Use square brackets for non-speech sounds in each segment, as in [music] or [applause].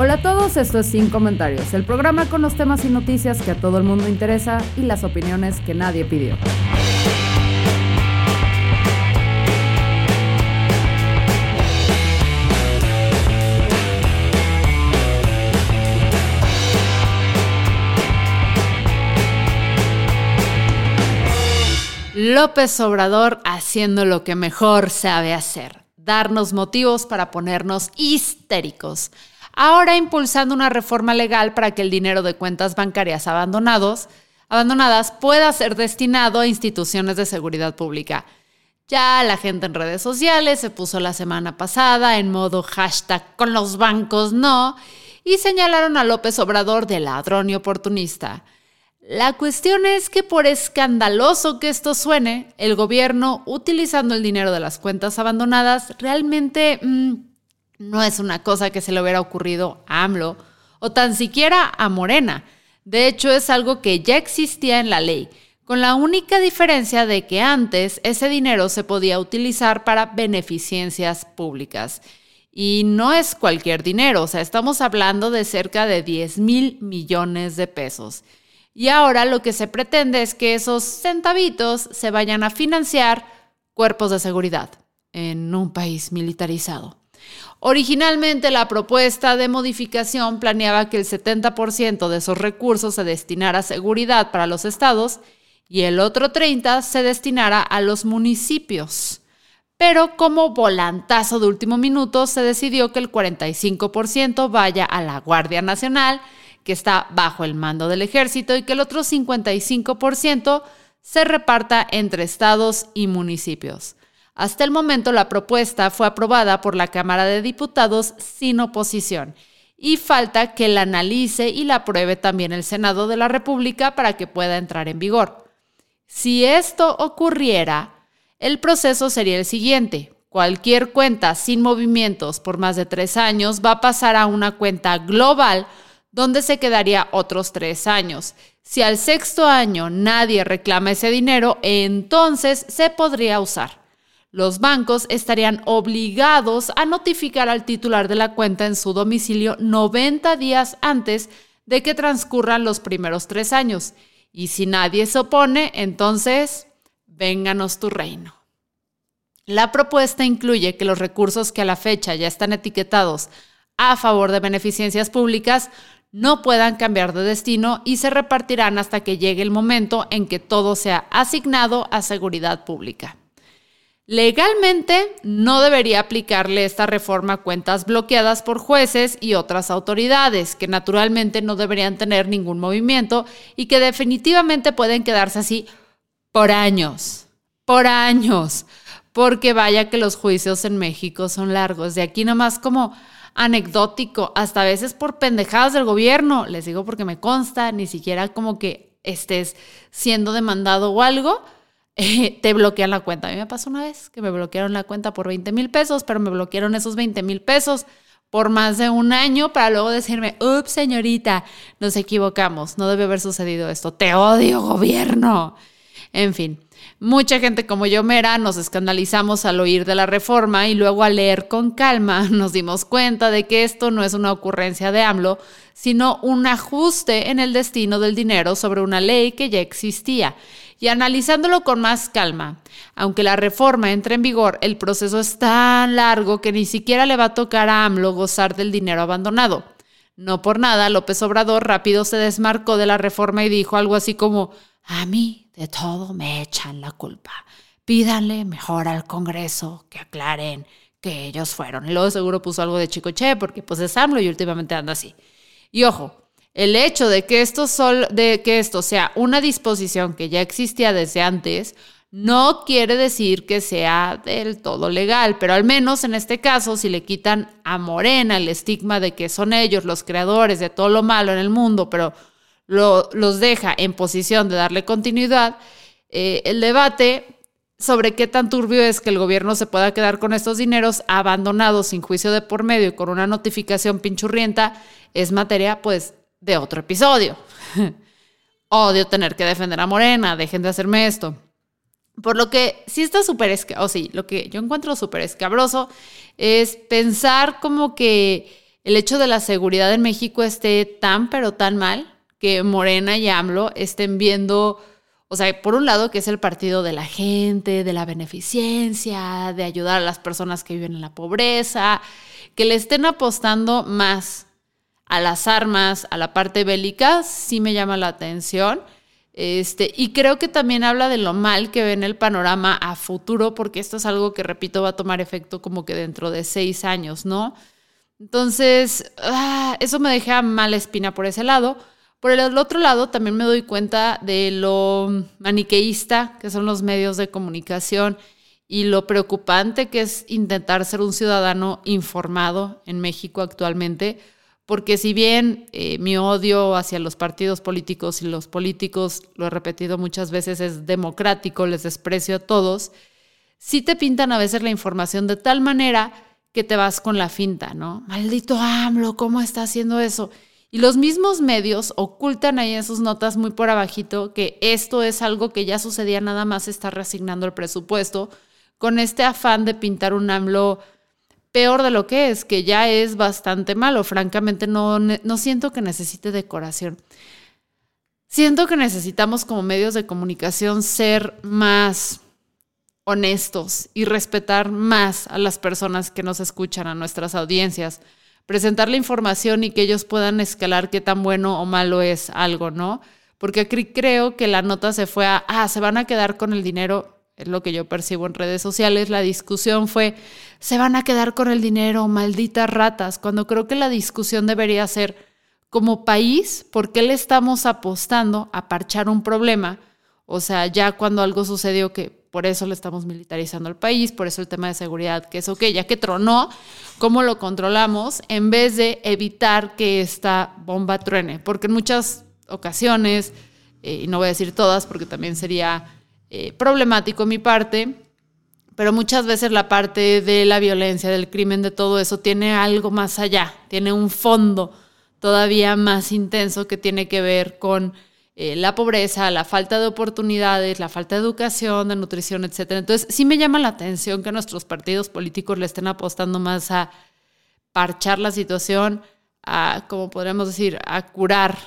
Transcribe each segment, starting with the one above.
Hola a todos, esto es Sin Comentarios, el programa con los temas y noticias que a todo el mundo interesa y las opiniones que nadie pidió. López Obrador haciendo lo que mejor sabe hacer, darnos motivos para ponernos histéricos. Ahora impulsando una reforma legal para que el dinero de cuentas bancarias abandonados, abandonadas pueda ser destinado a instituciones de seguridad pública. Ya la gente en redes sociales se puso la semana pasada en modo hashtag con los bancos no y señalaron a López Obrador de ladrón y oportunista. La cuestión es que por escandaloso que esto suene, el gobierno, utilizando el dinero de las cuentas abandonadas, realmente mm, no es una cosa que se le hubiera ocurrido a AMLO o tan siquiera a Morena. De hecho, es algo que ya existía en la ley, con la única diferencia de que antes ese dinero se podía utilizar para beneficencias públicas. Y no es cualquier dinero, o sea, estamos hablando de cerca de 10 mil millones de pesos. Y ahora lo que se pretende es que esos centavitos se vayan a financiar cuerpos de seguridad en un país militarizado. Originalmente la propuesta de modificación planeaba que el 70% de esos recursos se destinara a seguridad para los estados y el otro 30% se destinara a los municipios. Pero como volantazo de último minuto se decidió que el 45% vaya a la Guardia Nacional que está bajo el mando del ejército y que el otro 55% se reparta entre estados y municipios. Hasta el momento la propuesta fue aprobada por la Cámara de Diputados sin oposición y falta que la analice y la apruebe también el Senado de la República para que pueda entrar en vigor. Si esto ocurriera, el proceso sería el siguiente. Cualquier cuenta sin movimientos por más de tres años va a pasar a una cuenta global donde se quedaría otros tres años. Si al sexto año nadie reclama ese dinero, entonces se podría usar. Los bancos estarían obligados a notificar al titular de la cuenta en su domicilio 90 días antes de que transcurran los primeros tres años. Y si nadie se opone, entonces, vénganos tu reino. La propuesta incluye que los recursos que a la fecha ya están etiquetados a favor de beneficencias públicas no puedan cambiar de destino y se repartirán hasta que llegue el momento en que todo sea asignado a seguridad pública. Legalmente no debería aplicarle esta reforma a cuentas bloqueadas por jueces y otras autoridades, que naturalmente no deberían tener ningún movimiento y que definitivamente pueden quedarse así por años, por años, porque vaya que los juicios en México son largos. De aquí nomás como anecdótico, hasta a veces por pendejadas del gobierno, les digo porque me consta, ni siquiera como que estés siendo demandado o algo, [laughs] te bloquean la cuenta. A mí me pasó una vez que me bloquearon la cuenta por 20 mil pesos, pero me bloquearon esos 20 mil pesos por más de un año para luego decirme, ups, señorita, nos equivocamos, no debe haber sucedido esto, te odio, gobierno. En fin, Mucha gente como yo, Mera, nos escandalizamos al oír de la reforma y luego al leer con calma [laughs] nos dimos cuenta de que esto no es una ocurrencia de AMLO, sino un ajuste en el destino del dinero sobre una ley que ya existía. Y analizándolo con más calma, aunque la reforma entre en vigor, el proceso es tan largo que ni siquiera le va a tocar a AMLO gozar del dinero abandonado. No por nada, López Obrador rápido se desmarcó de la reforma y dijo algo así como, a mí de todo me echan la culpa. Pídanle mejor al Congreso que aclaren que ellos fueron. Y luego seguro puso algo de Chicoche porque pues es AMLO y últimamente anda así. Y ojo, el hecho de que, esto de que esto sea una disposición que ya existía desde antes no quiere decir que sea del todo legal, pero al menos en este caso, si le quitan a Morena el estigma de que son ellos los creadores de todo lo malo en el mundo, pero los deja en posición de darle continuidad, eh, el debate sobre qué tan turbio es que el gobierno se pueda quedar con estos dineros abandonados sin juicio de por medio y con una notificación pinchurrienta es materia pues de otro episodio. [laughs] Odio tener que defender a Morena, dejen de hacerme esto. Por lo que sí está súper, o sí, lo que yo encuentro súper escabroso es pensar como que el hecho de la seguridad en México esté tan pero tan mal que Morena y AMLO estén viendo o sea, por un lado, que es el partido de la gente, de la beneficencia, de ayudar a las personas que viven en la pobreza, que le estén apostando más a las armas, a la parte bélica, sí me llama la atención. Este, y creo que también habla de lo mal que ven el panorama a futuro, porque esto es algo que, repito, va a tomar efecto como que dentro de seis años, ¿no? Entonces, ah, eso me deja mala espina por ese lado. Por el otro lado, también me doy cuenta de lo maniqueísta que son los medios de comunicación y lo preocupante que es intentar ser un ciudadano informado en México actualmente, porque si bien eh, mi odio hacia los partidos políticos y los políticos, lo he repetido muchas veces, es democrático, les desprecio a todos, sí te pintan a veces la información de tal manera que te vas con la finta, ¿no? Maldito AMLO, ¿cómo está haciendo eso? Y los mismos medios ocultan ahí en sus notas muy por abajito que esto es algo que ya sucedía, nada más está reasignando el presupuesto con este afán de pintar un AMLO peor de lo que es, que ya es bastante malo. Francamente, no, no siento que necesite decoración. Siento que necesitamos como medios de comunicación ser más honestos y respetar más a las personas que nos escuchan, a nuestras audiencias presentar la información y que ellos puedan escalar qué tan bueno o malo es algo, ¿no? Porque creo que la nota se fue a, ah, se van a quedar con el dinero, es lo que yo percibo en redes sociales, la discusión fue, se van a quedar con el dinero, malditas ratas, cuando creo que la discusión debería ser, como país, ¿por qué le estamos apostando a parchar un problema? O sea, ya cuando algo sucedió que por eso le estamos militarizando el país, por eso el tema de seguridad, que es ok, ya que tronó, ¿cómo lo controlamos? En vez de evitar que esta bomba truene, porque en muchas ocasiones, eh, y no voy a decir todas porque también sería eh, problemático mi parte, pero muchas veces la parte de la violencia, del crimen, de todo eso, tiene algo más allá, tiene un fondo todavía más intenso que tiene que ver con eh, la pobreza, la falta de oportunidades, la falta de educación, de nutrición, etc. Entonces, sí me llama la atención que nuestros partidos políticos le estén apostando más a parchar la situación, a, como podríamos decir, a curar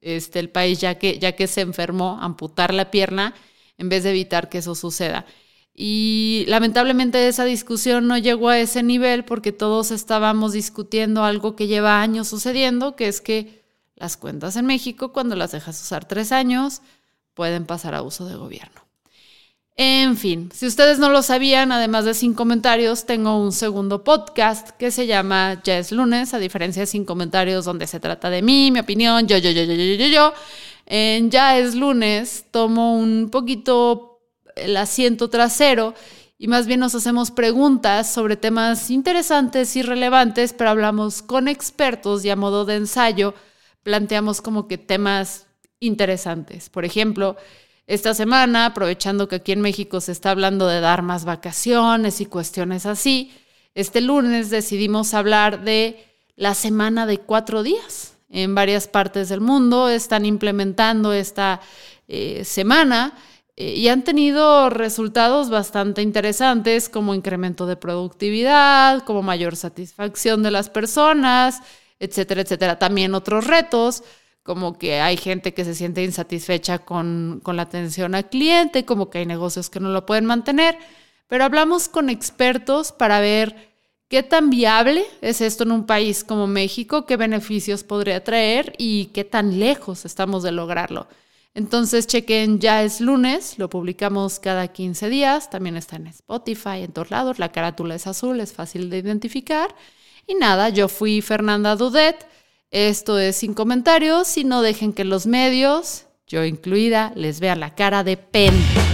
este, el país ya que, ya que se enfermó, amputar la pierna, en vez de evitar que eso suceda. Y lamentablemente esa discusión no llegó a ese nivel porque todos estábamos discutiendo algo que lleva años sucediendo, que es que las cuentas en México, cuando las dejas usar tres años, pueden pasar a uso de gobierno. En fin, si ustedes no lo sabían, además de sin comentarios, tengo un segundo podcast que se llama Ya es lunes, a diferencia de sin comentarios, donde se trata de mí, mi opinión, yo, yo, yo, yo, yo, yo, yo. En Ya es lunes tomo un poquito el asiento trasero y más bien nos hacemos preguntas sobre temas interesantes y relevantes, pero hablamos con expertos y a modo de ensayo planteamos como que temas interesantes. Por ejemplo, esta semana, aprovechando que aquí en México se está hablando de dar más vacaciones y cuestiones así, este lunes decidimos hablar de la semana de cuatro días. En varias partes del mundo están implementando esta eh, semana eh, y han tenido resultados bastante interesantes como incremento de productividad, como mayor satisfacción de las personas, etcétera, etcétera. También otros retos, como que hay gente que se siente insatisfecha con, con la atención al cliente, como que hay negocios que no lo pueden mantener, pero hablamos con expertos para ver qué tan viable es esto en un país como México, qué beneficios podría traer y qué tan lejos estamos de lograrlo. Entonces chequen, ya es lunes, lo publicamos cada 15 días, también está en Spotify, en todos lados, la carátula es azul, es fácil de identificar. Y nada, yo fui Fernanda Dudet. Esto es sin comentarios y no dejen que los medios, yo incluida, les vean la cara de pena.